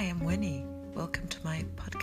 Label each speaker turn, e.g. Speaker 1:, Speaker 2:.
Speaker 1: Hi, I'm Winnie. Welcome to my podcast.